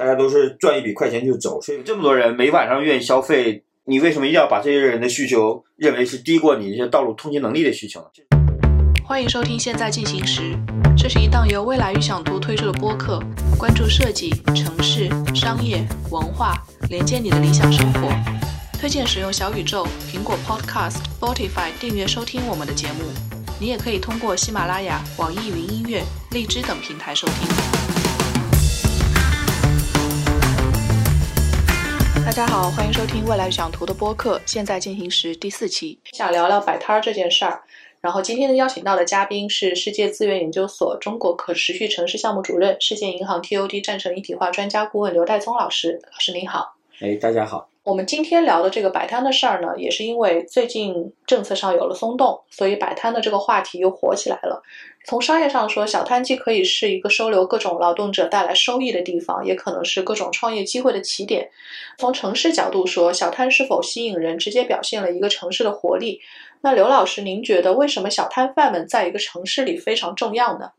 大家都是赚一笔快钱就走，所以这么多人每晚上愿意消费，你为什么一定要把这些人的需求认为是低过你这些道路通勤能力的需求呢？欢迎收听《现在进行时》，这是一档由未来预想图推出的播客，关注设计、城市、商业、文化，连接你的理想生活。推荐使用小宇宙、苹果 Podcast、Spotify 订阅收听我们的节目。你也可以通过喜马拉雅、网易云音乐、荔枝等平台收听。大家好，欢迎收听未来预想图的播客《现在进行时》第四期，想聊聊摆摊儿这件事儿。然后今天的邀请到的嘉宾是世界资源研究所中国可持续城市项目主任、世界银行 TOD 战城一体化专家顾问刘代聪老师。老师您好。哎，大家好。我们今天聊的这个摆摊的事儿呢，也是因为最近政策上有了松动，所以摆摊的这个话题又火起来了。从商业上说，小摊既可以是一个收留各种劳动者带来收益的地方，也可能是各种创业机会的起点。从城市角度说，小摊是否吸引人，直接表现了一个城市的活力。那刘老师，您觉得为什么小摊贩们在一个城市里非常重要呢？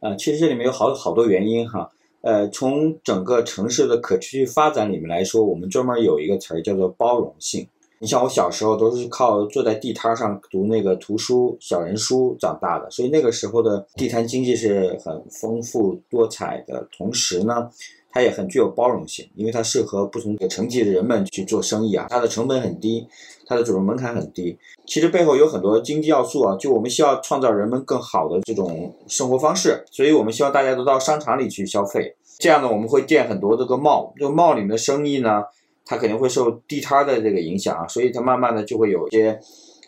呃，其实这里面有好好多原因哈。呃，从整个城市的可持续发展里面来说，我们专门有一个词儿叫做包容性。你像我小时候都是靠坐在地摊上读那个图书小人书长大的，所以那个时候的地摊经济是很丰富多彩的，同时呢。它也很具有包容性，因为它适合不同的层级的人们去做生意啊。它的成本很低，它的准入门槛很低。其实背后有很多经济要素啊。就我们需要创造人们更好的这种生活方式，所以我们希望大家都到商场里去消费。这样呢，我们会建很多这个 mall，这个 mall 里面的生意呢，它肯定会受地摊的这个影响啊。所以它慢慢的就会有一些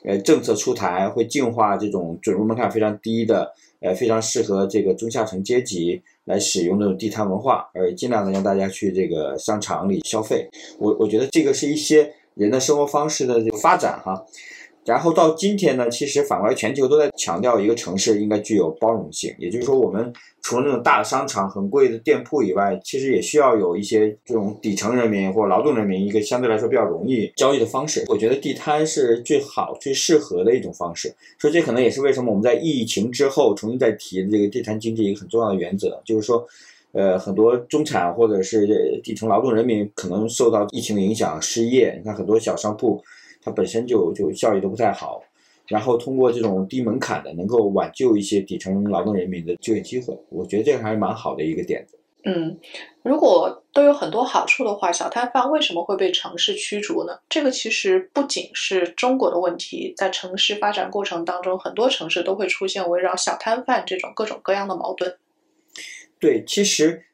呃政策出台，会净化这种准入门槛非常低的，呃非常适合这个中下层阶级。来使用这种地摊文化，而尽量的让大家去这个商场里消费。我我觉得这个是一些人的生活方式的这个发展哈。然后到今天呢，其实反过来全球都在强调一个城市应该具有包容性，也就是说，我们除了那种大的商场、很贵的店铺以外，其实也需要有一些这种底层人民或劳动人民一个相对来说比较容易交易的方式。我觉得地摊是最好、最适合的一种方式。所以这可能也是为什么我们在疫情之后重新再提这个地摊经济一个很重要的原则，就是说，呃，很多中产或者是底层劳动人民可能受到疫情的影响失业，你看很多小商铺。它本身就就效益都不太好，然后通过这种低门槛的，能够挽救一些底层劳动人民的就业机会，我觉得这个还是蛮好的一个点子。嗯，如果都有很多好处的话，小摊贩为什么会被城市驱逐呢？这个其实不仅是中国的问题，在城市发展过程当中，很多城市都会出现围绕小摊贩这种各种各样的矛盾。对，其实。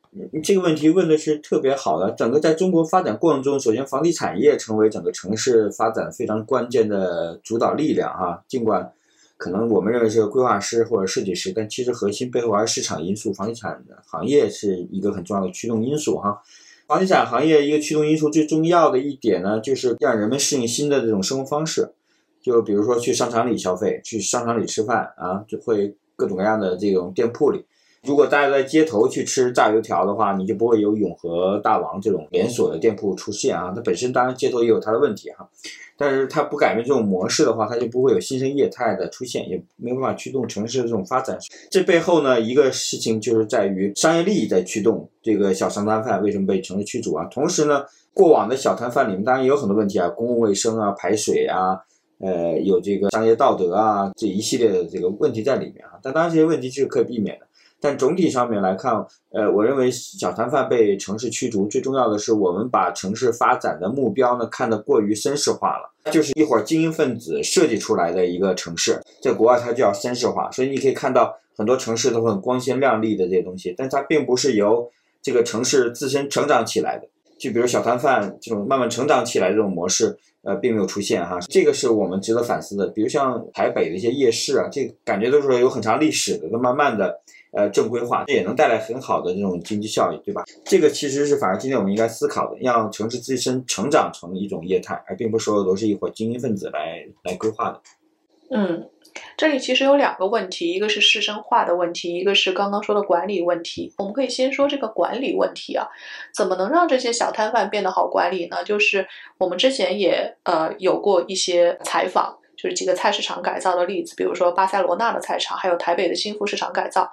这个问题问的是特别好的。整个在中国发展过程中，首先房地产业成为整个城市发展非常关键的主导力量哈。尽管可能我们认为是规划师或者设计师，但其实核心背后还是市场因素。房地产行业是一个很重要的驱动因素哈。房地产行业一个驱动因素最重要的一点呢，就是让人们适应新的这种生活方式。就比如说去商场里消费，去商场里吃饭啊，就会各种各样的这种店铺里。如果大家在街头去吃炸油条的话，你就不会有永和大王这种连锁的店铺出现啊。它本身当然街头也有它的问题哈，但是它不改变这种模式的话，它就不会有新生业态的出现，也没有办法驱动城市的这种发展。这背后呢，一个事情就是在于商业利益在驱动这个小商摊贩为什么被城市驱逐啊。同时呢，过往的小摊贩里面当然也有很多问题啊，公共卫生啊、排水啊，呃，有这个商业道德啊这一系列的这个问题在里面啊。但当然这些问题是可以避免的。但总体上面来看，呃，我认为小摊贩被城市驱逐，最重要的是我们把城市发展的目标呢看得过于绅士化了，就是一伙精英分子设计出来的一个城市，在国外它叫绅士化，所以你可以看到很多城市都很光鲜亮丽的这些东西，但它并不是由这个城市自身成长起来的，就比如小摊贩这种慢慢成长起来这种模式，呃，并没有出现哈，这个是我们值得反思的。比如像台北的一些夜市啊，这感觉都是有很长历史的，都慢慢的。呃，正规化这也能带来很好的这种经济效益，对吧？这个其实是反而今天我们应该思考的，让城市自身成长成一种业态，而并不是所有都是一伙精英分子来来规划的。嗯，这里其实有两个问题，一个是师生化的问题，一个是刚刚说的管理问题。我们可以先说这个管理问题啊，怎么能让这些小摊贩变得好管理呢？就是我们之前也呃有过一些采访。就是几个菜市场改造的例子，比如说巴塞罗那的菜场，还有台北的新福市场改造。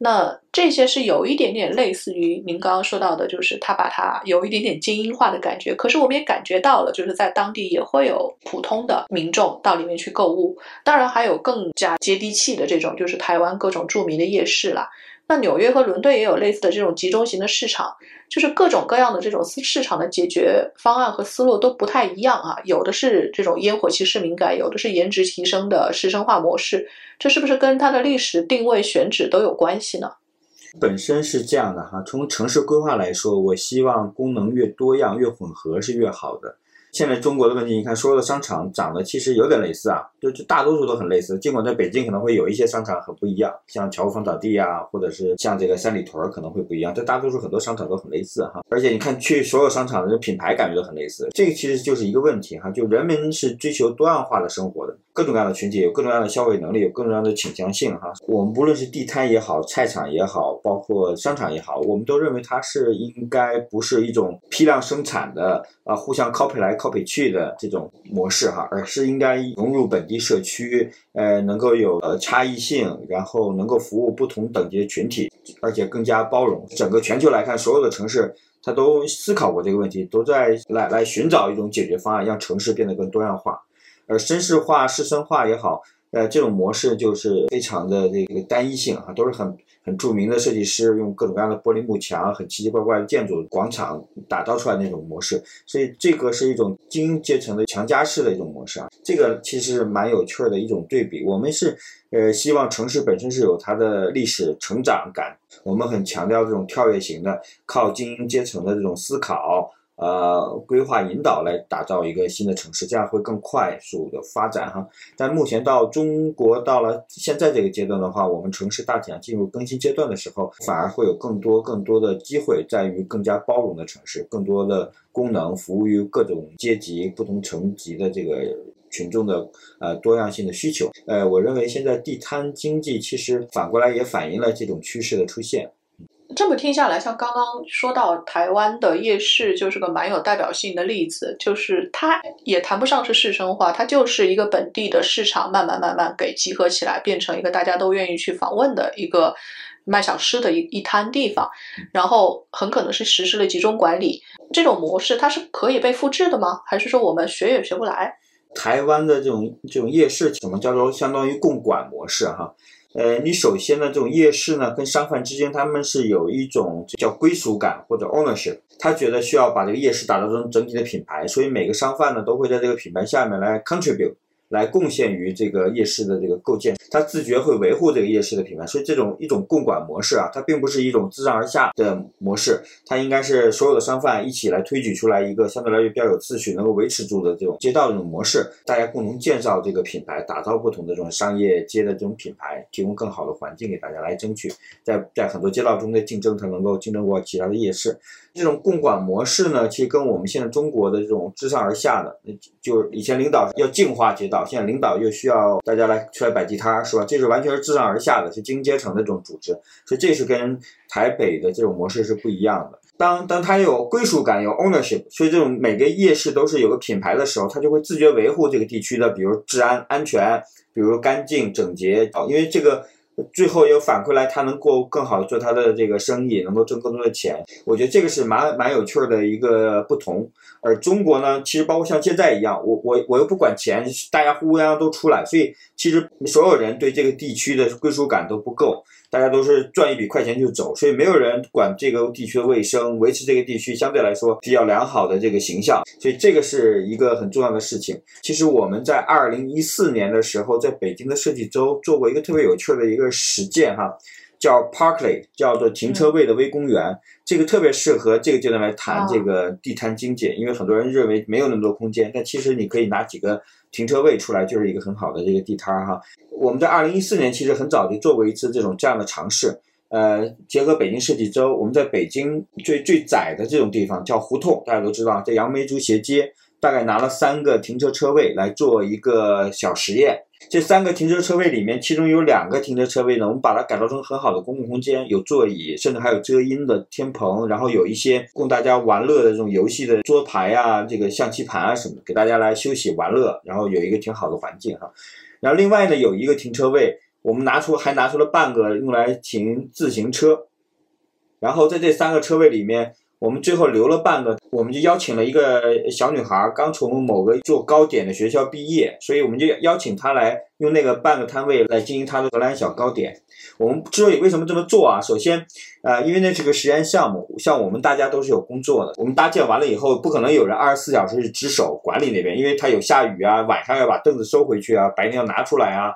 那这些是有一点点类似于您刚刚说到的，就是他把它有一点点精英化的感觉。可是我们也感觉到了，就是在当地也会有普通的民众到里面去购物。当然还有更加接地气的这种，就是台湾各种著名的夜市啦。那纽约和伦敦也有类似的这种集中型的市场，就是各种各样的这种市场的解决方案和思路都不太一样啊。有的是这种烟火气市民感，有的是颜值提升的市生化模式。这是不是跟它的历史定位选址都有关系呢？本身是这样的哈，从城市规划来说，我希望功能越多样、越混合是越好的。现在中国的问题，你看所有的商场长得其实有点类似啊，就就大多数都很类似。尽管在北京可能会有一些商场很不一样，像乔峰草地啊，或者是像这个三里屯可能会不一样，但大多数很多商场都很类似哈。而且你看去所有商场的品牌感觉都很类似，这个其实就是一个问题哈，就人们是追求多样化的生活的。各种各样的群体有各种各样的消费能力，有各种各样的倾向性哈。我们不论是地摊也好，菜场也好，包括商场也好，我们都认为它是应该不是一种批量生产的啊，互相 copy 来 copy 去的这种模式哈，而是应该融入本地社区，呃，能够有呃差异性，然后能够服务不同等级的群体，而且更加包容。整个全球来看，所有的城市它都思考过这个问题，都在来来寻找一种解决方案，让城市变得更多样化。而绅士化、士绅化也好，呃，这种模式就是非常的这个单一性啊，都是很很著名的设计师用各种各样的玻璃幕墙、很奇奇怪怪的建筑广场打造出来那种模式，所以这个是一种精英阶层的强加式的一种模式啊，这个其实蛮有趣的一种对比。我们是呃希望城市本身是有它的历史成长感，我们很强调这种跳跃型的，靠精英阶层的这种思考。呃，规划引导来打造一个新的城市，这样会更快速的发展哈。但目前到中国到了现在这个阶段的话，我们城市大体上进入更新阶段的时候，反而会有更多更多的机会在于更加包容的城市，更多的功能服务于各种阶级、不同层级的这个群众的呃多样性的需求。呃，我认为现在地摊经济其实反过来也反映了这种趋势的出现。这么听下来，像刚刚说到台湾的夜市，就是个蛮有代表性的例子。就是它也谈不上是市生化，它就是一个本地的市场，慢慢慢慢给集合起来，变成一个大家都愿意去访问的一个卖小吃的一一摊地方。然后很可能是实施了集中管理这种模式，它是可以被复制的吗？还是说我们学也学不来？台湾的这种这种夜市，怎么叫做相当于共管模式哈？呃，你首先呢，这种夜市呢，跟商贩之间他们是有一种叫归属感或者 ownership，他觉得需要把这个夜市打造成整体的品牌，所以每个商贩呢都会在这个品牌下面来 contribute。来贡献于这个夜市的这个构建，他自觉会维护这个夜市的品牌，所以这种一种共管模式啊，它并不是一种自上而下的模式，它应该是所有的商贩一起来推举出来一个相对来说比较有秩序、能够维持住的这种街道这种模式，大家共同建造这个品牌，打造不同的这种商业街的这种品牌，提供更好的环境给大家来争取，在在很多街道中的竞争，它能够竞争过其他的夜市。这种共管模式呢，其实跟我们现在中国的这种自上而下的，就是以前领导要净化街道，现在领导又需要大家来出来摆地摊，是吧？这是完全是自上而下的，是精英阶层的这种组织，所以这是跟台北的这种模式是不一样的。当当他有归属感，有 ownership，所以这种每个夜市都是有个品牌的时候，他就会自觉维护这个地区的，比如治安安全，比如干净整洁，因为这个。最后又反馈来，他能够更好的做他的这个生意，能够挣更多的钱。我觉得这个是蛮蛮有趣儿的一个不同。而中国呢，其实包括像现在一样，我我我又不管钱，大家呼呼泱泱都出来，所以其实所有人对这个地区的归属感都不够。大家都是赚一笔快钱就走，所以没有人管这个地区的卫生，维持这个地区相对来说比较良好的这个形象，所以这个是一个很重要的事情。其实我们在二零一四年的时候，在北京的设计周做过一个特别有趣的一个实践，哈，叫 Parkley，叫做停车位的微公园，这个特别适合这个阶段来谈这个地摊经济，因为很多人认为没有那么多空间，但其实你可以拿几个。停车位出来就是一个很好的这个地摊哈。我们在二零一四年其实很早就做过一次这种这样的尝试，呃，结合北京设计周，我们在北京最最窄的这种地方叫胡同，大家都知道，在杨梅竹斜街，大概拿了三个停车车位来做一个小实验。这三个停车车位里面，其中有两个停车车位呢，我们把它改造成很好的公共空间，有座椅，甚至还有遮阴的天棚，然后有一些供大家玩乐的这种游戏的桌牌啊，这个象棋盘啊什么，给大家来休息玩乐，然后有一个挺好的环境哈。然后另外呢，有一个停车位。我们拿出还拿出了半个用来停自行车，然后在这三个车位里面。我们最后留了半个，我们就邀请了一个小女孩，刚从某个做糕点的学校毕业，所以我们就邀请她来用那个半个摊位来经营她的荷兰小糕点。我们之所以为什么这么做啊？首先，呃，因为那是个实验项目，像我们大家都是有工作的，我们搭建完了以后，不可能有人二十四小时值守管理那边，因为它有下雨啊，晚上要把凳子收回去啊，白天要拿出来啊，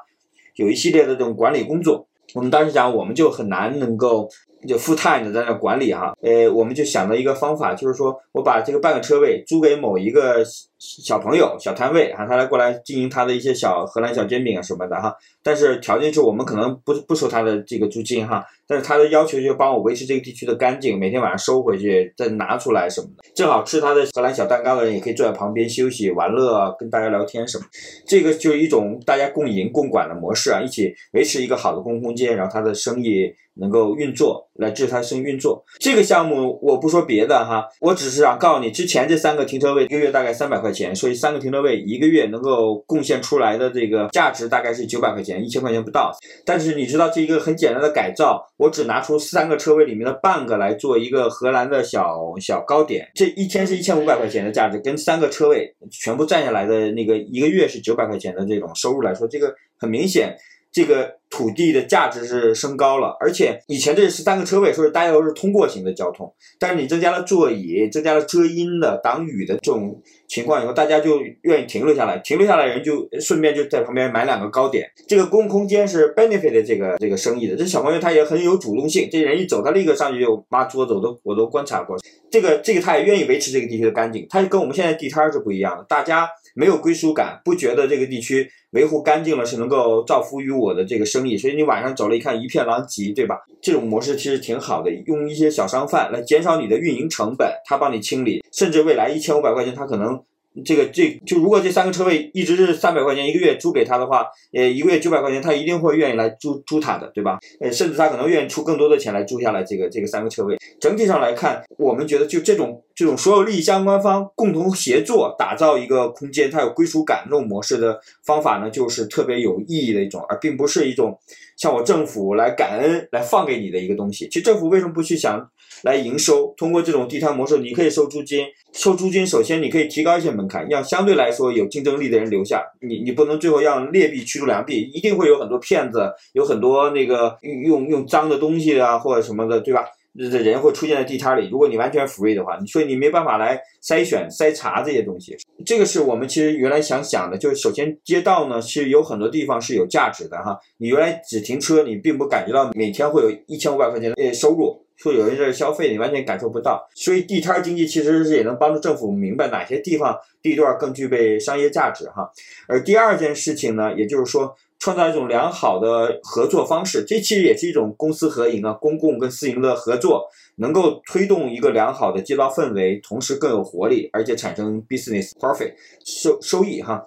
有一系列的这种管理工作。我们当时讲，我们就很难能够。就 full time 在那管理哈，呃，我们就想到一个方法，就是说我把这个半个车位租给某一个。小朋友小摊位哈，他来过来经营他的一些小荷兰小煎饼啊什么的哈，但是条件是我们可能不不收他的这个租金哈，但是他的要求就帮我维持这个地区的干净，每天晚上收回去再拿出来什么的，正好吃他的荷兰小蛋糕的人也可以坐在旁边休息玩乐，啊跟大家聊天什么，这个就是一种大家共赢共管的模式啊，一起维持一个好的公共空间，然后他的生意能够运作，来支持他生意运作。这个项目我不说别的哈，我只是想告诉你，之前这三个停车位一个月大概三百块。钱，所以三个停车位一个月能够贡献出来的这个价值大概是九百块钱，一千块钱不到。但是你知道这一个很简单的改造，我只拿出三个车位里面的半个来做一个荷兰的小小糕点，这一天是一千五百块钱的价值，跟三个车位全部占下来的那个一个月是九百块钱的这种收入来说，这个很明显。这个土地的价值是升高了，而且以前这是三个车位，所以大家都是通过型的交通。但是你增加了座椅，增加了遮阴的、挡雨的这种情况以后，大家就愿意停留下来。停留下来人就顺便就在旁边买两个糕点。这个公共空间是 benefit 这个这个生意的。这小朋友他也很有主动性，这人一走，他立刻上去就抹桌子，我都我都观察过。这个这个他也愿意维持这个地区的干净。他跟我们现在地摊是不一样的，大家没有归属感，不觉得这个地区。维护干净了是能够造福于我的这个生意，所以你晚上走了一看一片狼藉，对吧？这种模式其实挺好的，用一些小商贩来减少你的运营成本，他帮你清理，甚至未来一千五百块钱他可能。这个这就如果这三个车位一直是三百块钱一个月租给他的话，呃，一个月九百块钱，他一定会愿意来租租他的，对吧？呃，甚至他可能愿意出更多的钱来租下来这个这个三个车位。整体上来看，我们觉得就这种这种所有利益相关方共同协作打造一个空间，它有归属感这种模式的方法呢，就是特别有意义的一种，而并不是一种像我政府来感恩来放给你的一个东西。其实政府为什么不去想？来营收，通过这种地摊模式，你可以收租金。收租金，首先你可以提高一些门槛，让相对来说有竞争力的人留下。你你不能最后让劣币驱逐良币，一定会有很多骗子，有很多那个用用用脏的东西啊或者什么的，对吧？这人会出现在地摊里。如果你完全 free 的话，所以你没办法来筛选筛查这些东西。这个是我们其实原来想想的，就是首先街道呢是有很多地方是有价值的哈。你原来只停车，你并不感觉到每天会有一千五百块钱的收入。说有人在消费，你完全感受不到。所以地摊经济其实是也能帮助政府明白哪些地方地段更具备商业价值哈。而第二件事情呢，也就是说创造一种良好的合作方式，这其实也是一种公私合营啊，公共跟私营的合作，能够推动一个良好的街道氛围，同时更有活力，而且产生 business profit 收收益哈。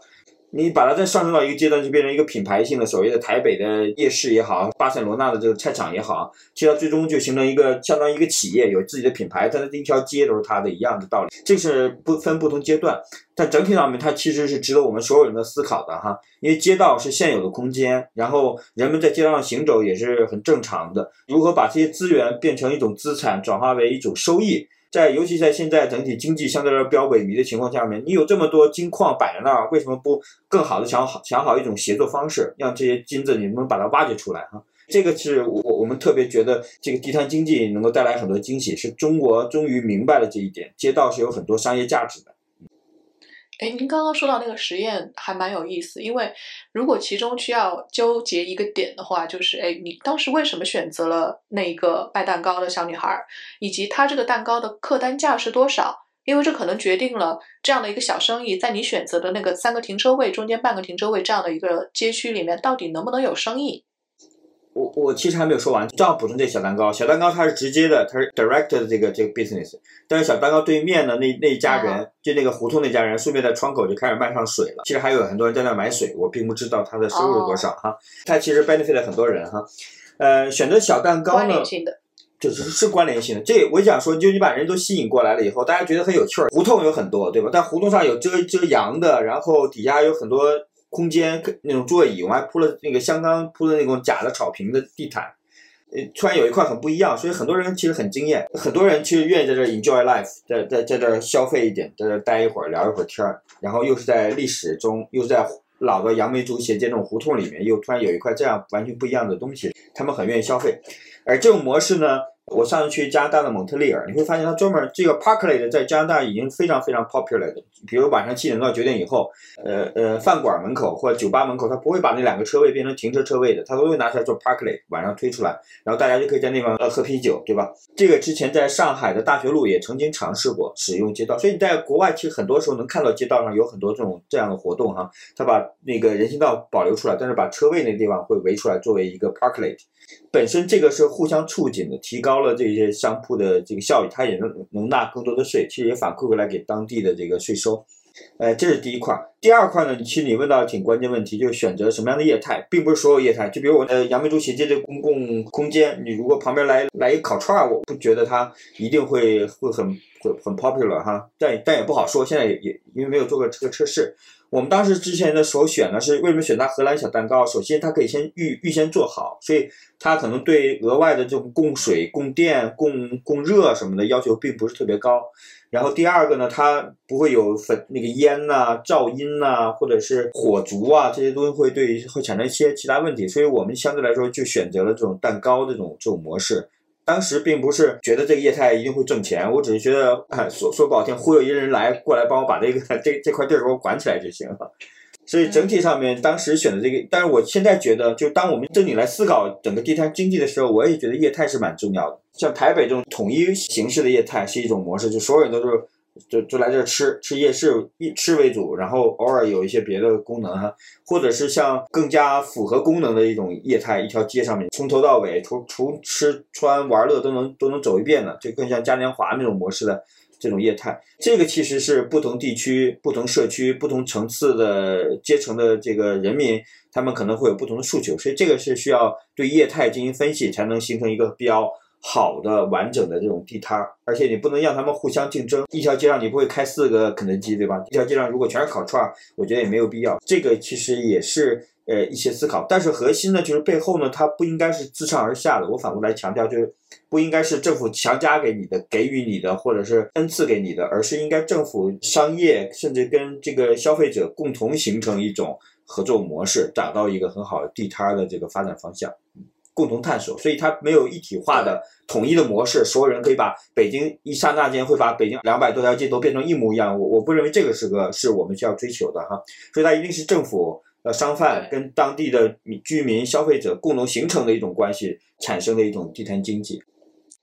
你把它再上升到一个阶段，就变成一个品牌性的所谓的台北的夜市也好，巴塞罗那的这个菜场也好，其实它最终就形成一个相当于一个企业，有自己的品牌，它的一条街都是它的一样的道理。这是不分不同阶段，但整体上面它其实是值得我们所有人的思考的哈。因为街道是现有的空间，然后人们在街道上行走也是很正常的。如何把这些资源变成一种资产，转化为一种收益？在尤其在现在整体经济相对来说比较萎靡的情况下面，你有这么多金矿摆在那儿，为什么不更好的想好想好一种协作方式，让这些金子你能把它挖掘出来哈？这个是我我们特别觉得这个地摊经济能够带来很多惊喜，是中国终于明白了这一点，街道是有很多商业价值的。哎，您刚刚说到那个实验还蛮有意思，因为如果其中需要纠结一个点的话，就是哎，你当时为什么选择了那一个卖蛋糕的小女孩，以及她这个蛋糕的客单价是多少？因为这可能决定了这样的一个小生意，在你选择的那个三个停车位中间半个停车位这样的一个街区里面，到底能不能有生意？我我其实还没有说完，正好补充这小蛋糕。小蛋糕它是直接的，它是 direct 的这个这个 business。但是小蛋糕对面的那那一家人，就那个胡同那家人，顺便在窗口就开始卖上水了。其实还有很多人在那买水，我并不知道他的收入多少哈。他其实 benefit 了很多人哈。呃，选择小蛋糕呢，就是是关联性的。这我想说，就你把人都吸引过来了以后，大家觉得很有趣儿。胡同有很多，对吧？但胡同上有遮遮阳的，然后底下有很多。空间那种座椅，我还铺了那个香港铺的那种假的草坪的地毯。呃，突然有一块很不一样，所以很多人其实很惊艳，很多人其实愿意在这 enjoy life，在在在这消费一点，在这待一会儿聊一会儿天儿，然后又是在历史中，又是在老的杨梅竹斜街这种胡同里面，又突然有一块这样完全不一样的东西，他们很愿意消费，而这种模式呢？我上次去加拿大的蒙特利尔，你会发现它专门这个 Parklet 在加拿大已经非常非常 popular 的。比如晚上七点到九点以后，呃呃，饭馆门口或者酒吧门口，它不会把那两个车位变成停车车位的，它都会拿出来做 Parklet，晚上推出来，然后大家就可以在那边呃喝啤酒，对吧？这个之前在上海的大学路也曾经尝试过使用街道，所以你在国外其实很多时候能看到街道上有很多这种这样的活动哈，它把那个人行道保留出来，但是把车位那地方会围出来作为一个 Parklet。本身这个是互相促进的，提高了这些商铺的这个效益，它也能能纳更多的税，其实也反馈回来给当地的这个税收。呃，这是第一块。第二块呢，其实你问到挺关键问题，就是选择什么样的业态，并不是所有业态。就比如我的杨梅竹斜街这公共空间，你如果旁边来来一烤串儿，我不觉得它一定会会很会很 popular 哈，但但也不好说，现在也也因为没有做过这个测试。我们当时之前的首选呢是为什么选它荷兰小蛋糕？首先它可以先预预先做好，所以它可能对额外的这种供水、供电、供供热什么的要求并不是特别高。然后第二个呢，它不会有粉那个烟呐、噪音呐，或者是火烛啊这些东西会对会产生一些其他问题，所以我们相对来说就选择了这种蛋糕这种这种模式。当时并不是觉得这个业态一定会挣钱，我只是觉得，说说不好听，忽悠一个人来过来帮我把这个这这块地儿给我管起来就行了。所以整体上面，当时选的这个，但是我现在觉得，就当我们正经来思考整个地摊经济的时候，我也觉得业态是蛮重要的。像台北这种统一形式的业态是一种模式，就所有人都是。就就来这吃吃夜市，以吃为主，然后偶尔有一些别的功能哈，或者是像更加符合功能的一种业态，一条街上面从头到尾，从从吃穿玩乐都能都能走一遍的，就更像嘉年华那种模式的这种业态。这个其实是不同地区、不同社区、不同层次的阶层的这个人民，他们可能会有不同的诉求，所以这个是需要对业态进行分析，才能形成一个标。好的完整的这种地摊，而且你不能让他们互相竞争。一条街上你不会开四个肯德基，对吧？一条街上如果全是烤串，我觉得也没有必要。这个其实也是呃一些思考，但是核心呢就是背后呢它不应该是自上而下的。我反过来强调，就是不应该是政府强加给你的、给予你的，或者是恩赐给你的，而是应该政府、商业甚至跟这个消费者共同形成一种合作模式，找到一个很好的地摊的这个发展方向。共同探索，所以它没有一体化的统一的模式，所有人可以把北京一刹那间会把北京两百多条街都变成一模一样。我我不认为这个是个是我们需要追求的哈，所以它一定是政府、呃商贩跟当地的居民、消费者共同形成的一种关系，产生的一种地摊经济。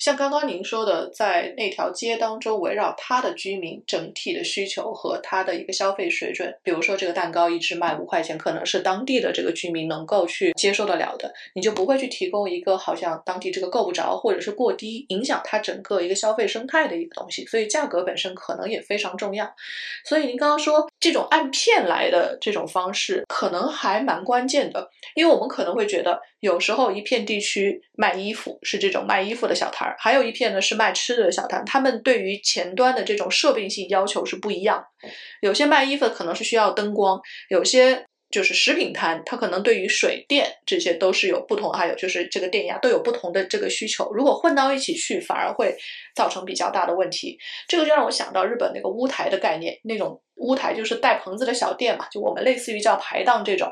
像刚刚您说的，在那条街当中，围绕它的居民整体的需求和它的一个消费水准，比如说这个蛋糕一只卖五块钱，可能是当地的这个居民能够去接受得了的，你就不会去提供一个好像当地这个够不着，或者是过低，影响它整个一个消费生态的一个东西。所以价格本身可能也非常重要。所以您刚刚说这种按片来的这种方式，可能还蛮关键的，因为我们可能会觉得。有时候一片地区卖衣服是这种卖衣服的小摊儿，还有一片呢是卖吃的小摊。他们对于前端的这种设备性要求是不一样。有些卖衣服的可能是需要灯光，有些就是食品摊，它可能对于水电这些都是有不同，还有就是这个电压都有不同的这个需求。如果混到一起去，反而会造成比较大的问题。这个就让我想到日本那个屋台的概念，那种。屋台就是带棚子的小店嘛，就我们类似于叫排档这种，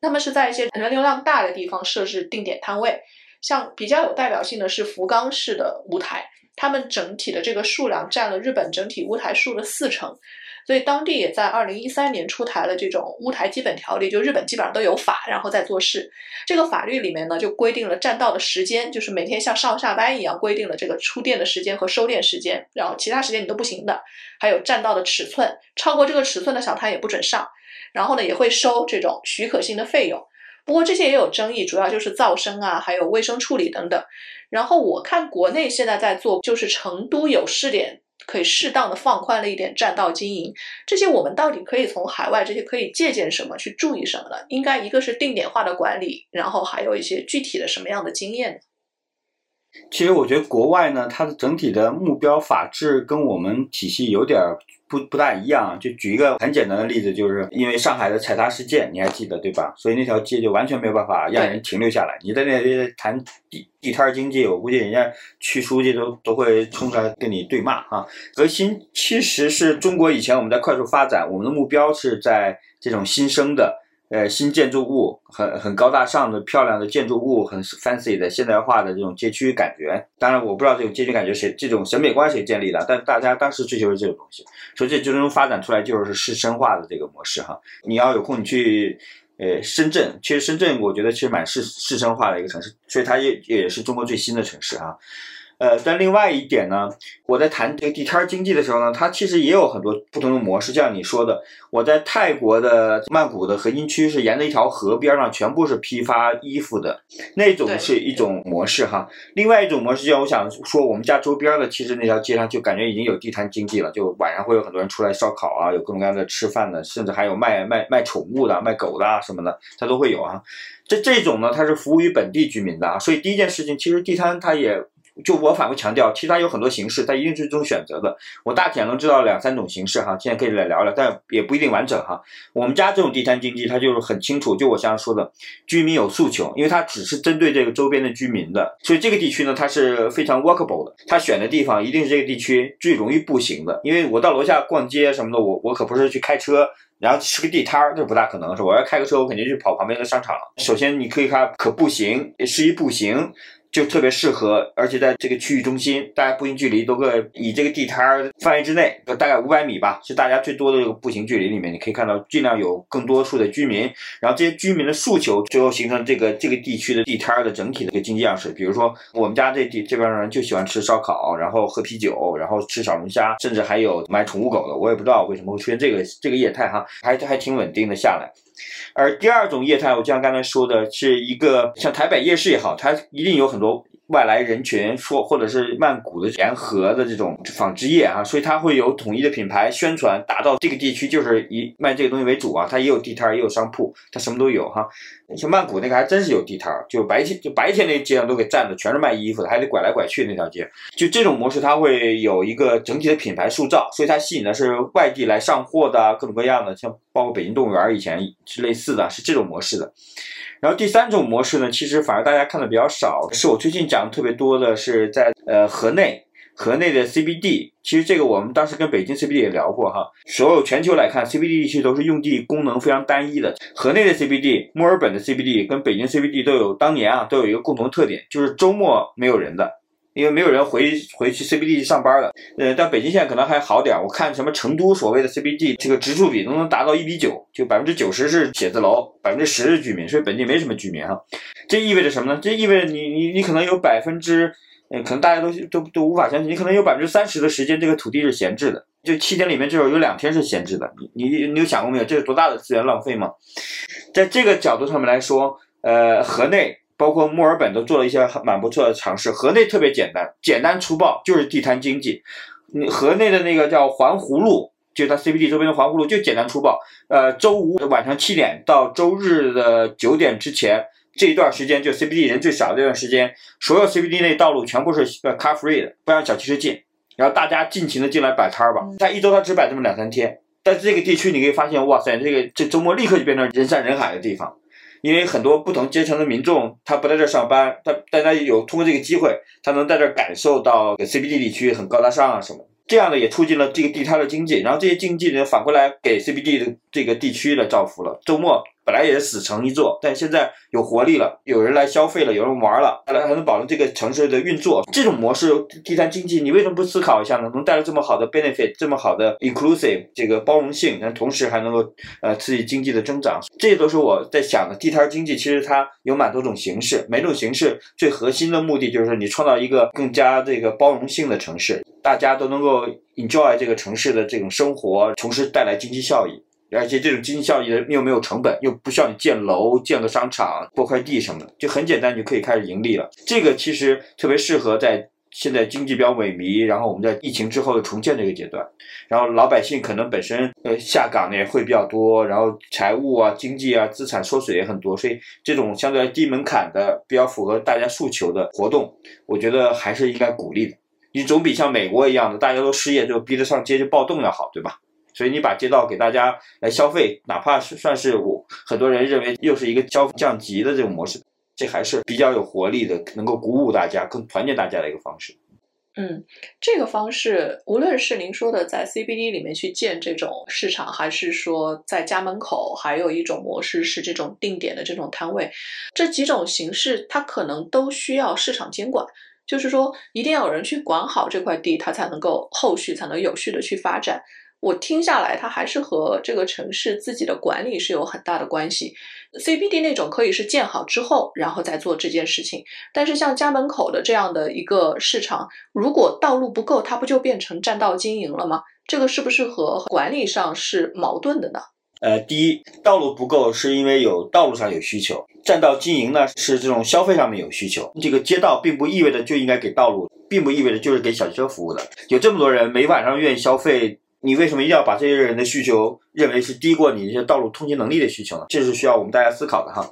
他们是在一些人流量大的地方设置定点摊位，像比较有代表性的是福冈市的屋台，他们整体的这个数量占了日本整体屋台数的四成。所以当地也在二零一三年出台了这种乌台基本条例，就日本基本上都有法，然后再做事。这个法律里面呢，就规定了占道的时间，就是每天像上下班一样规定了这个出店的时间和收店时间，然后其他时间你都不行的。还有占道的尺寸，超过这个尺寸的小摊也不准上。然后呢，也会收这种许可性的费用。不过这些也有争议，主要就是噪声啊，还有卫生处理等等。然后我看国内现在在做，就是成都有试点。可以适当的放宽了一点占道经营，这些我们到底可以从海外这些可以借鉴什么，去注意什么呢？应该一个是定点化的管理，然后还有一些具体的什么样的经验呢？其实我觉得国外呢，它的整体的目标法制跟我们体系有点不不大一样。就举一个很简单的例子，就是因为上海的踩踏事件，你还记得对吧？所以那条街就完全没有办法让人停留下来。你在那里谈地地摊经济，我估计人家区书记都都会冲出来跟你对骂啊。核心其实是中国以前我们在快速发展，我们的目标是在这种新生的。呃，新建筑物很很高大上的漂亮的建筑物，很 fancy 的现代化的这种街区感觉。当然，我不知道这种街区感觉谁这种审美观谁建立的，但大家当时追求是这种东西，所以这最终发展出来就是市生化的这个模式哈。你要有空你去呃深圳，其实深圳我觉得其实蛮市市生化的一个城市，所以它也也是中国最新的城市啊。呃，但另外一点呢，我在谈这个地摊经济的时候呢，它其实也有很多不同的模式。就像你说的，我在泰国的曼谷的核心区是沿着一条河边上，全部是批发衣服的那种是一种模式哈。另外一种模式，就我想说，我们家周边的其实那条街上就感觉已经有地摊经济了，就晚上会有很多人出来烧烤啊，有各种各样的吃饭的，甚至还有卖卖卖宠物的、卖狗的啊什么的，它都会有啊。这这种呢，它是服务于本地居民的啊，所以第一件事情，其实地摊它也。就我反复强调，其实它有很多形式，它一定是这种选择的。我大体能知道两三种形式哈，现在可以来聊聊，但也不一定完整哈。我们家这种地摊经济，它就是很清楚，就我刚才说的，居民有诉求，因为它只是针对这个周边的居民的，所以这个地区呢，它是非常 workable 的。它选的地方一定是这个地区最容易步行的，因为我到楼下逛街什么的，我我可不是去开车，然后吃个地摊儿，这不大可能是。我要开个车，我肯定去跑旁边的商场。首先你可以看可步行，适宜步行。就特别适合，而且在这个区域中心，大家步行距离都个以这个地摊儿范围之内，大概五百米吧，是大家最多的这个步行距离里面，你可以看到尽量有更多数的居民，然后这些居民的诉求，最后形成这个这个地区的地摊儿的整体的一个经济样式。比如说，我们家这地这边人就喜欢吃烧烤，然后喝啤酒，然后吃小龙虾，甚至还有买宠物狗的。我也不知道为什么会出现这个这个业态哈，还还挺稳定的下来。而第二种业态，我就像刚才说的，是一个像台北夜市也好，它一定有很多。外来人群说，或者是曼谷的联合的这种纺织业啊，所以它会有统一的品牌宣传，打造这个地区就是以卖这个东西为主啊。它也有地摊，也有商铺，它什么都有哈。像曼谷那个还真是有地摊，就白天就白天那街上都给占的，全是卖衣服的，还得拐来拐去那条街。就这种模式，它会有一个整体的品牌塑造，所以它吸引的是外地来上货的各种各样的，像包括北京动物园以前是类似的，是这种模式的。然后第三种模式呢，其实反而大家看的比较少，是我最近讲的特别多的，是在呃河内，河内的 CBD。其实这个我们当时跟北京 CBD 也聊过哈。所有全球来看，CBD 地区都是用地功能非常单一的。河内的 CBD、墨尔本的 CBD 跟北京 CBD 都有当年啊都有一个共同特点，就是周末没有人的。因为没有人回回去 CBD 上班了，呃，但北京现在可能还好点。我看什么成都所谓的 CBD 这个植树比都能达到一比九，就百分之九十是写字楼，百分之十是居民，所以本地没什么居民哈。这意味着什么呢？这意味着你你你可能有百分之，呃，可能大家都都都无法相信，你可能有百分之三十的时间这个土地是闲置的，就七天里面至少有两天是闲置的。你你你有想过没有？这是多大的资源浪费吗？在这个角度上面来说，呃，河内。包括墨尔本都做了一些蛮不错的尝试。河内特别简单，简单粗暴，就是地摊经济。你河内的那个叫环湖路，就它 CBD 周边的环湖路，就简单粗暴。呃，周五晚上七点到周日的九点之前这一段时间，就 CBD 人最少的这段时间，所有 CBD 内道路全部是呃 car free 的，不让小汽车进，然后大家尽情的进来摆摊儿吧。它一周它只摆这么两三天，但是这个地区你可以发现，哇塞，这个这周末立刻就变成人山人海的地方。因为很多不同阶层的民众，他不在这上班，他但他有通过这个机会，他能在这感受到 CBD 地区很高大上啊什么，这样呢也促进了这个地摊的经济，然后这些经济呢反过来给 CBD 的这个地区的造福了，周末。本来也是死城一座，但现在有活力了，有人来消费了，有人玩了，还能保证这个城市的运作。这种模式，地摊经济，你为什么不思考一下呢？能带来这么好的 benefit，这么好的 inclusive 这个包容性，但同时还能够呃刺激经济的增长，这都是我在想的。地摊经济其实它有蛮多种形式，每种形式最核心的目的就是你创造一个更加这个包容性的城市，大家都能够 enjoy 这个城市的这种生活，同时带来经济效益。而且这种经济效益的又没有成本，又不需要你建楼、建个商场、拨块地什么的，就很简单你就可以开始盈利了。这个其实特别适合在现在经济比较萎靡，然后我们在疫情之后的重建这个阶段，然后老百姓可能本身呃下岗的也会比较多，然后财务啊、经济啊、资产缩水也很多，所以这种相对低门槛的、比较符合大家诉求的活动，我觉得还是应该鼓励的。你总比像美国一样的大家都失业就逼着上街就暴动要好，对吧？所以你把街道给大家来消费，哪怕是算是我很多人认为又是一个消费降级的这种模式。这还是比较有活力的，能够鼓舞大家、更团结大家的一个方式。嗯，这个方式，无论是您说的在 CBD 里面去建这种市场，还是说在家门口，还有一种模式是这种定点的这种摊位，这几种形式，它可能都需要市场监管，就是说一定要有人去管好这块地，它才能够后续才能有序的去发展。我听下来，它还是和这个城市自己的管理是有很大的关系。CBD 那种可以是建好之后，然后再做这件事情。但是像家门口的这样的一个市场，如果道路不够，它不就变成占道经营了吗？这个是不是和管理上是矛盾的呢？呃，第一，道路不够是因为有道路上有需求，占道经营呢是这种消费上面有需求。这个街道并不意味着就应该给道路，并不意味着就是给小汽车服务的。有这么多人每晚上愿意消费。你为什么一定要把这些人的需求认为是低过你这些道路通行能力的需求呢？这是需要我们大家思考的哈。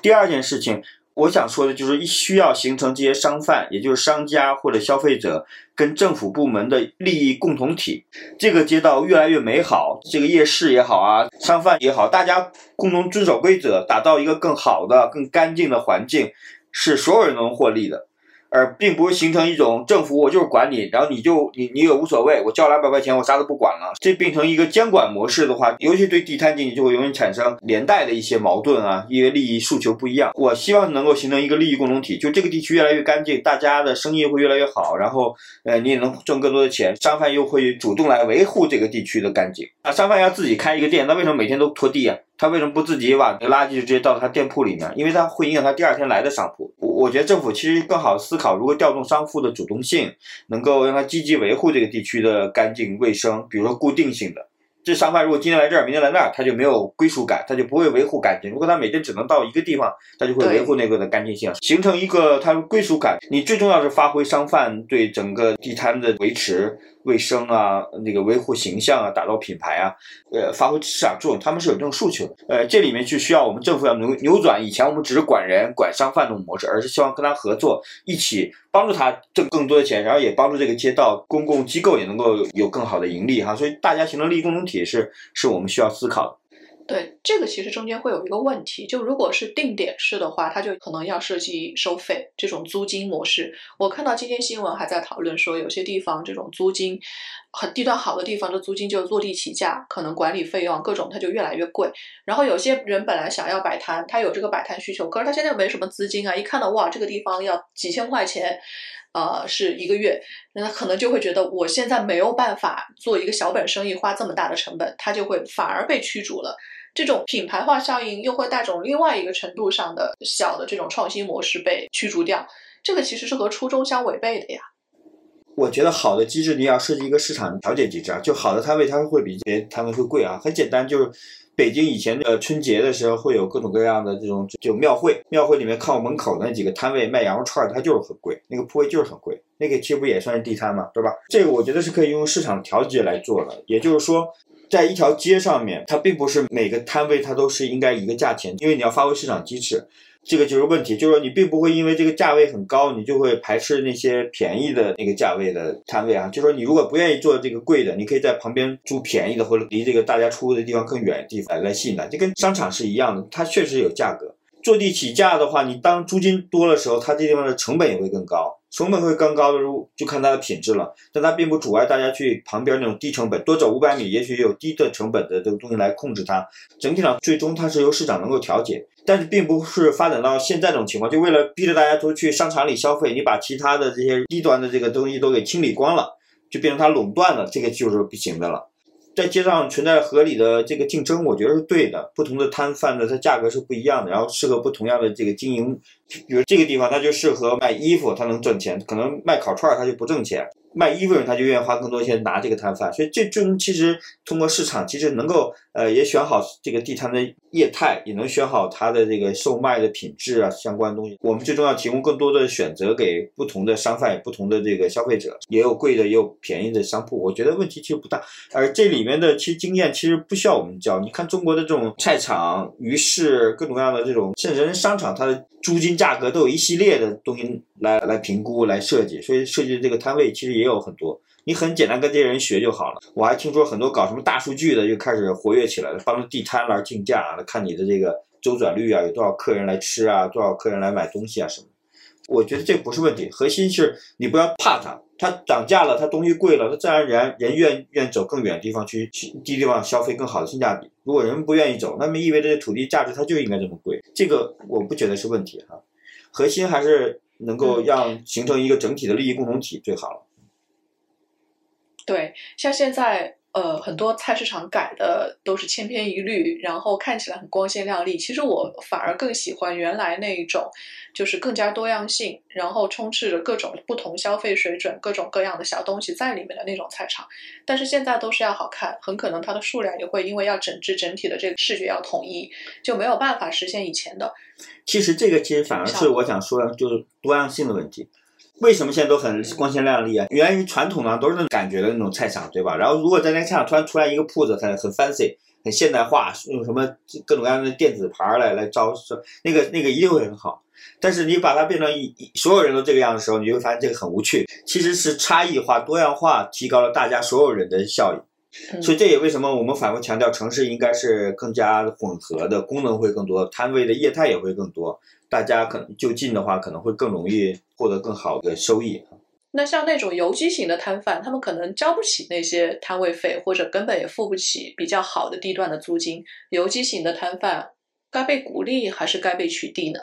第二件事情，我想说的就是需要形成这些商贩，也就是商家或者消费者跟政府部门的利益共同体。这个街道越来越美好，这个夜市也好啊，商贩也好，大家共同遵守规则，打造一个更好的、更干净的环境，是所有人都能获利的。而并不是形成一种政府，我就是管你，然后你就你你也无所谓，我交两百块钱，我啥都不管了。这变成一个监管模式的话，尤其对地摊经济就会容易产生连带的一些矛盾啊，因为利益诉求不一样。我希望能够形成一个利益共同体，就这个地区越来越干净，大家的生意会越来越好，然后呃你也能挣更多的钱，商贩又会主动来维护这个地区的干净。啊，商贩要自己开一个店，那为什么每天都拖地啊？他为什么不自己把垃圾就直接倒到他店铺里面？因为他会影响他第二天来的商铺。我我觉得政府其实更好思考如何调动商户的主动性，能够让他积极维护这个地区的干净卫生，比如说固定性的。这商贩如果今天来这儿，明天来那儿，他就没有归属感，他就不会维护干净。如果他每天只能到一个地方，他就会维护那个的干净性，形成一个他归属感。你最重要是发挥商贩对整个地摊的维持。卫生啊，那个维护形象啊，打造品牌啊，呃，发挥市场作用，他们是有这种诉求的。呃，这里面就需要我们政府要扭扭转以前我们只是管人、管商贩这种模式，而是希望跟他合作，一起帮助他挣更多的钱，然后也帮助这个街道公共机构也能够有更好的盈利哈。所以大家形成利益共同体是是我们需要思考的。对这个其实中间会有一个问题，就如果是定点式的话，它就可能要涉及收费这种租金模式。我看到今天新闻还在讨论说，有些地方这种租金很地段好的地方的租金就坐地起价，可能管理费用各种它就越来越贵。然后有些人本来想要摆摊，他有这个摆摊需求，可是他现在又没什么资金啊，一看到哇这个地方要几千块钱，呃是一个月，那他可能就会觉得我现在没有办法做一个小本生意，花这么大的成本，他就会反而被驱逐了。这种品牌化效应又会带种另外一个程度上的小的这种创新模式被驱逐掉，这个其实是和初衷相违背的呀。我觉得好的机制你要设计一个市场调节机制啊，就好的摊位它会比这些摊位会贵啊。很简单，就是北京以前的春节的时候会有各种各样的这种就庙会，庙会里面靠门口那几个摊位卖羊肉串，它就是很贵，那个铺位就是很贵，那个其实不也算是地摊嘛，对吧？这个我觉得是可以用市场调节来做的，也就是说。在一条街上面，它并不是每个摊位它都是应该一个价钱，因为你要发挥市场机制，这个就是问题。就是说你并不会因为这个价位很高，你就会排斥那些便宜的那个价位的摊位啊。就说你如果不愿意做这个贵的，你可以在旁边租便宜的，或者离这个大家出入的地方更远的地方来吸引它。就跟商场是一样的，它确实有价格。坐地起价的话，你当租金多的时候，它这地方的成本也会更高。成本会更高的，如就看它的品质了。但它并不阻碍大家去旁边那种低成本，多走五百米，也许有低的成本的这个东西来控制它。整体上，最终它是由市场能够调节，但是并不是发展到现在这种情况，就为了逼着大家都去商场里消费，你把其他的这些低端的这个东西都给清理光了，就变成它垄断了，这个就是不行的了。在街上存在合理的这个竞争，我觉得是对的。不同的摊贩的它价格是不一样的，然后适合不同样的这个经营。比如这个地方它就适合卖衣服，它能挣钱；可能卖烤串儿它就不挣钱。卖衣服人他就愿意花更多钱拿这个摊贩，所以这中其实通过市场其实能够呃也选好这个地摊的业态，也能选好它的这个售卖的品质啊相关东西。我们最终要提供更多的选择给不同的商贩、不同的这个消费者，也有贵的也有便宜的商铺，我觉得问题其实不大。而这里面的其实经验其实不需要我们教，你看中国的这种菜场、鱼市各种各样的这种，甚至商场它的租金价格都有一系列的东西来来评估来设计，所以设计的这个摊位其实也有很多，你很简单跟这些人学就好了。我还听说很多搞什么大数据的就开始活跃起来了，帮着地摊来竞价，来看你的这个周转率啊，有多少客人来吃啊，多少客人来买东西啊什么。我觉得这不是问题，核心是你不要怕它，它涨价了，它东西贵了，它自然而然人愿愿走更远的地方去去低地方消费更好的性价比。如果人不愿意走，那么意味着这土地价值它就应该这么贵，这个我不觉得是问题哈。核心还是能够让形成一个整体的利益共同体最好了。对，像现在。呃，很多菜市场改的都是千篇一律，然后看起来很光鲜亮丽。其实我反而更喜欢原来那一种，就是更加多样性，然后充斥着各种不同消费水准、各种各样的小东西在里面的那种菜场。但是现在都是要好看，很可能它的数量也会因为要整治整体的这个视觉要统一，就没有办法实现以前的。其实这个其实反而是我想说的，就是多样性的问题。为什么现在都很光鲜亮丽啊？源于传统呢，都是那种感觉的那种菜场，对吧？然后如果在那个菜场突然出来一个铺子，很很 fancy，很现代化，用什么各种各样的电子牌来来招商，那个那个一定会很好。但是你把它变成一所有人都这个样的时候，你就会发现这个很无趣。其实是差异化、多样化提高了大家所有人的效益。所以这也为什么我们反复强调，城市应该是更加混合的，功能会更多，摊位的业态也会更多。大家可能就近的话，可能会更容易获得更好的收益。那像那种游击型的摊贩，他们可能交不起那些摊位费，或者根本也付不起比较好的地段的租金。游击型的摊贩该被鼓励还是该被取缔呢？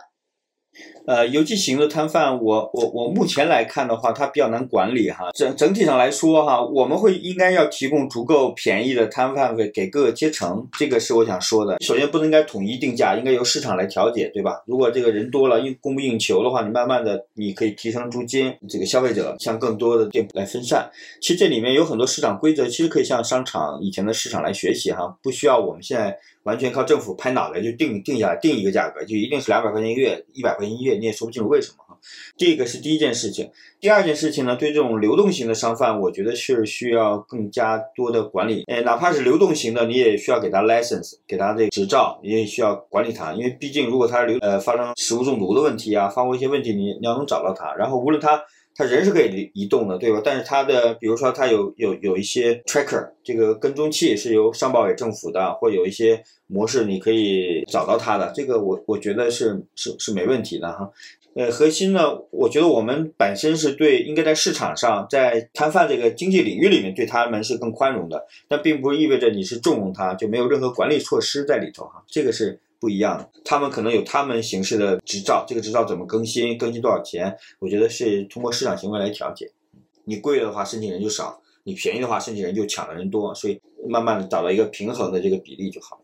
呃，游击型的摊贩，我我我目前来看的话，它比较难管理哈。整整体上来说哈，我们会应该要提供足够便宜的摊贩费给各个阶层，这个是我想说的。首先不应该统一定价，应该由市场来调节，对吧？如果这个人多了，应供不应求的话，你慢慢的你可以提升租金，这个消费者向更多的店铺来分散。其实这里面有很多市场规则，其实可以向商场以前的市场来学习哈，不需要我们现在。完全靠政府拍脑袋就定定下来定一个价格，就一定是两百块钱一个月，一百块钱一个月，你也说不清楚为什么哈。这个是第一件事情。第二件事情呢，对这种流动型的商贩，我觉得是需要更加多的管理。哎，哪怕是流动型的，你也需要给他 license，给他这个执照，你也需要管理他。因为毕竟如果他流呃发生食物中毒的问题啊，发过一些问题，你你要能找到他。然后无论他。他人是可以移移动的，对吧？但是他的，比如说他有有有一些 tracker，这个跟踪器是由上报给政府的，或有一些模式你可以找到他的，这个我我觉得是是是没问题的哈。呃，核心呢，我觉得我们本身是对应该在市场上，在摊贩这个经济领域里面对他们是更宽容的，但并不意味着你是纵容他，就没有任何管理措施在里头哈。这个是。不一样，他们可能有他们形式的执照，这个执照怎么更新，更新多少钱？我觉得是通过市场行为来调节。你贵的话，申请人就少；你便宜的话，申请人就抢的人多，所以慢慢的找到一个平衡的这个比例就好。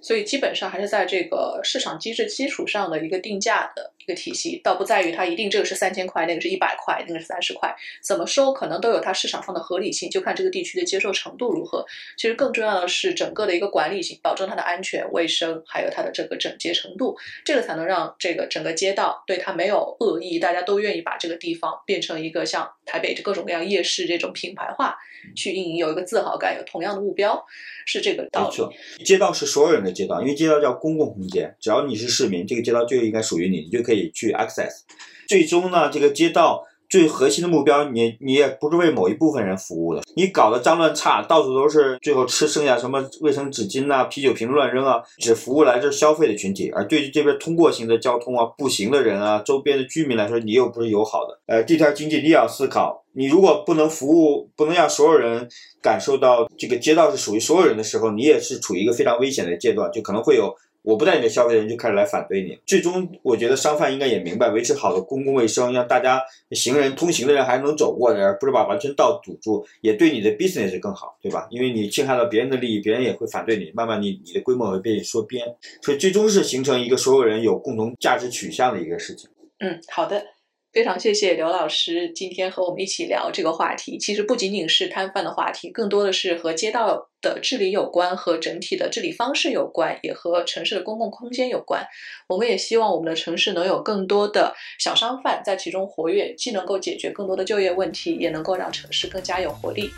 所以基本上还是在这个市场机制基础上的一个定价的一个体系，倒不在于它一定这个是三千块，那个是一百块，那个是三十块，怎么收可能都有它市场上的合理性，就看这个地区的接受程度如何。其实更重要的是整个的一个管理性，保证它的安全卫生，还有它的这个整洁程度，这个才能让这个整个街道对它没有恶意，大家都愿意把这个地方变成一个像台北这各种各样夜市这种品牌化去运营，有一个自豪感，有同样的目标。是这个道理。街道是所有人的街道，因为街道叫公共空间，只要你是市民，这个街道就应该属于你，你就可以去 access。最终呢，这个街道。最核心的目标，你你也不是为某一部分人服务的，你搞得脏乱差，到处都是，最后吃剩下什么卫生纸巾呐、啤酒瓶乱扔啊，只服务来这消费的群体，而对于这边通过型的交通啊、步行的人啊、周边的居民来说，你又不是友好的。呃，地摊经济你也要思考，你如果不能服务，不能让所有人感受到这个街道是属于所有人的时候，你也是处于一个非常危险的阶段，就可能会有。我不带你的消费人就开始来反对你，最终我觉得商贩应该也明白，维持好的公共卫生，让大家行人通行的人还能走过而不是把完全道堵住，也对你的 business 更好，对吧？因为你侵害到别人的利益，别人也会反对你，慢慢你你的规模会被缩编，所以最终是形成一个所有人有共同价值取向的一个事情。嗯，好的。非常谢谢刘老师今天和我们一起聊这个话题。其实不仅仅是摊贩的话题，更多的是和街道的治理有关，和整体的治理方式有关，也和城市的公共空间有关。我们也希望我们的城市能有更多的小商贩在其中活跃，既能够解决更多的就业问题，也能够让城市更加有活力。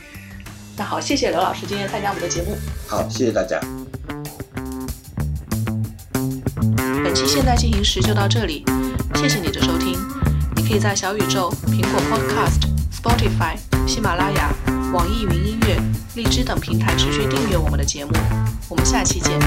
那好，谢谢刘老师今天参加我们的节目。好，谢谢大家。本期现在进行时就到这里，谢谢你的收听。你可以在小宇宙、苹果 Podcast、Spotify、喜马拉雅、网易云音乐荔枝等平台持续订阅我们的节目。我们下期见。